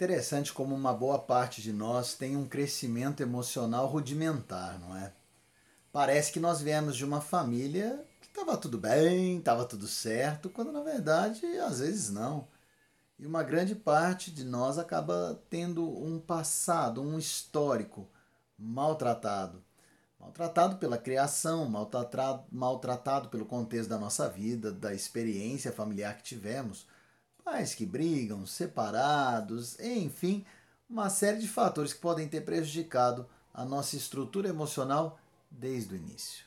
interessante como uma boa parte de nós tem um crescimento emocional rudimentar, não é? Parece que nós viemos de uma família que estava tudo bem, estava tudo certo, quando na verdade às vezes não. E uma grande parte de nós acaba tendo um passado, um histórico maltratado. Maltratado pela criação, maltratado, maltratado pelo contexto da nossa vida, da experiência familiar que tivemos pais que brigam, separados, enfim, uma série de fatores que podem ter prejudicado a nossa estrutura emocional desde o início.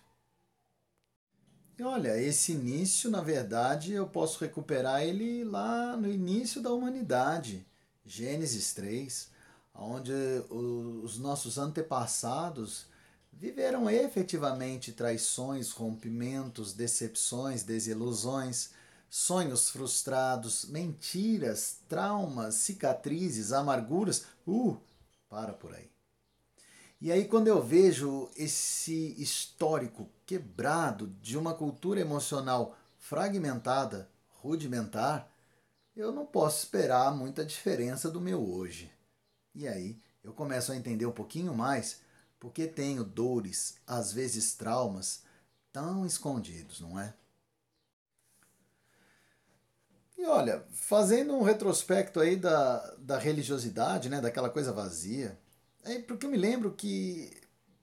E olha, esse início, na verdade, eu posso recuperar ele lá no início da humanidade, Gênesis 3, onde os nossos antepassados viveram efetivamente traições, rompimentos, decepções, desilusões, sonhos frustrados, mentiras, traumas, cicatrizes, amarguras. Uh, para por aí. E aí, quando eu vejo esse histórico quebrado de uma cultura emocional fragmentada, rudimentar, eu não posso esperar muita diferença do meu hoje. E aí, eu começo a entender um pouquinho mais porque tenho dores, às vezes traumas, tão escondidos, não é? E olha, fazendo um retrospecto aí da, da religiosidade, né, daquela coisa vazia, é porque eu me lembro que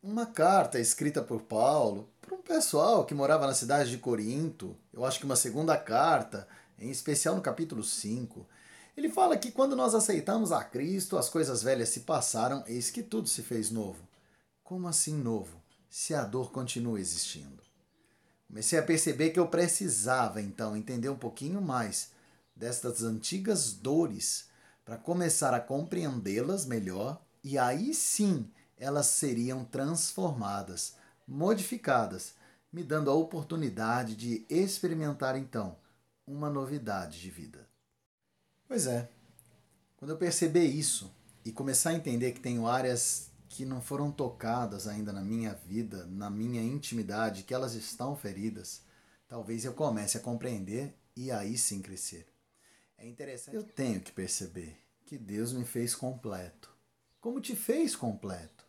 uma carta escrita por Paulo para um pessoal que morava na cidade de Corinto, eu acho que uma segunda carta, em especial no capítulo 5, ele fala que quando nós aceitamos a Cristo, as coisas velhas se passaram, eis que tudo se fez novo. Como assim novo, se a dor continua existindo? Comecei a perceber que eu precisava, então, entender um pouquinho mais destas antigas dores para começar a compreendê-las melhor e aí sim elas seriam transformadas, modificadas, me dando a oportunidade de experimentar então uma novidade de vida. Pois é, quando eu perceber isso e começar a entender que tenho áreas que não foram tocadas ainda na minha vida, na minha intimidade, que elas estão feridas, talvez eu comece a compreender e aí sim crescer. É interessante. Eu tenho que perceber que Deus me fez completo. Como te fez completo?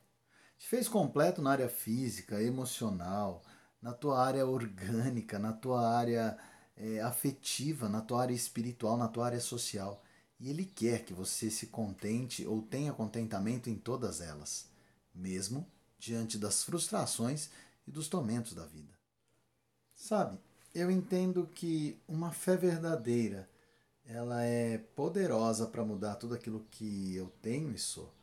Te fez completo na área física, emocional, na tua área orgânica, na tua área é, afetiva, na tua área espiritual, na tua área social. E Ele quer que você se contente ou tenha contentamento em todas elas, mesmo diante das frustrações e dos tormentos da vida. Sabe, eu entendo que uma fé verdadeira ela é poderosa para mudar tudo aquilo que eu tenho e sou,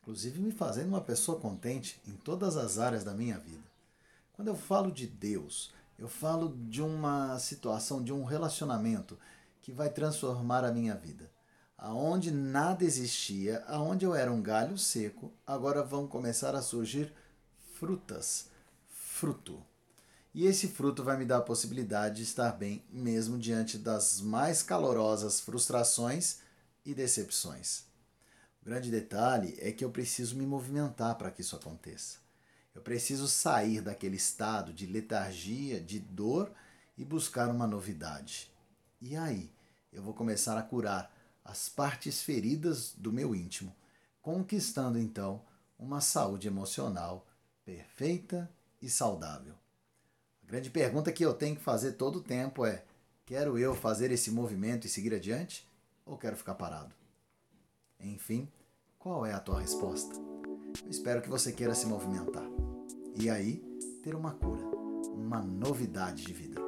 inclusive me fazendo uma pessoa contente em todas as áreas da minha vida. Quando eu falo de Deus, eu falo de uma situação, de um relacionamento que vai transformar a minha vida. Aonde nada existia, aonde eu era um galho seco, agora vão começar a surgir frutas, fruto. E esse fruto vai me dar a possibilidade de estar bem mesmo diante das mais calorosas frustrações e decepções. O grande detalhe é que eu preciso me movimentar para que isso aconteça. Eu preciso sair daquele estado de letargia, de dor e buscar uma novidade. E aí, eu vou começar a curar as partes feridas do meu íntimo, conquistando então uma saúde emocional perfeita e saudável grande pergunta que eu tenho que fazer todo o tempo é: quero eu fazer esse movimento e seguir adiante ou quero ficar parado? Enfim, qual é a tua resposta? Eu espero que você queira se movimentar e aí ter uma cura, uma novidade de vida.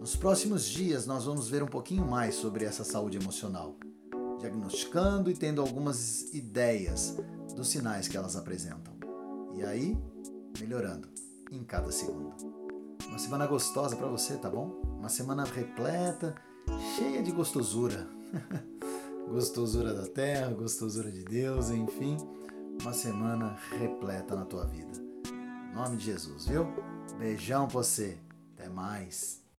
Nos próximos dias nós vamos ver um pouquinho mais sobre essa saúde emocional, diagnosticando e tendo algumas ideias dos sinais que elas apresentam. E aí, melhorando em cada segundo. Uma semana gostosa para você, tá bom? Uma semana repleta, cheia de gostosura. gostosura da terra, gostosura de Deus, enfim, uma semana repleta na tua vida. Em nome de Jesus, viu? Beijão pra você. Até mais.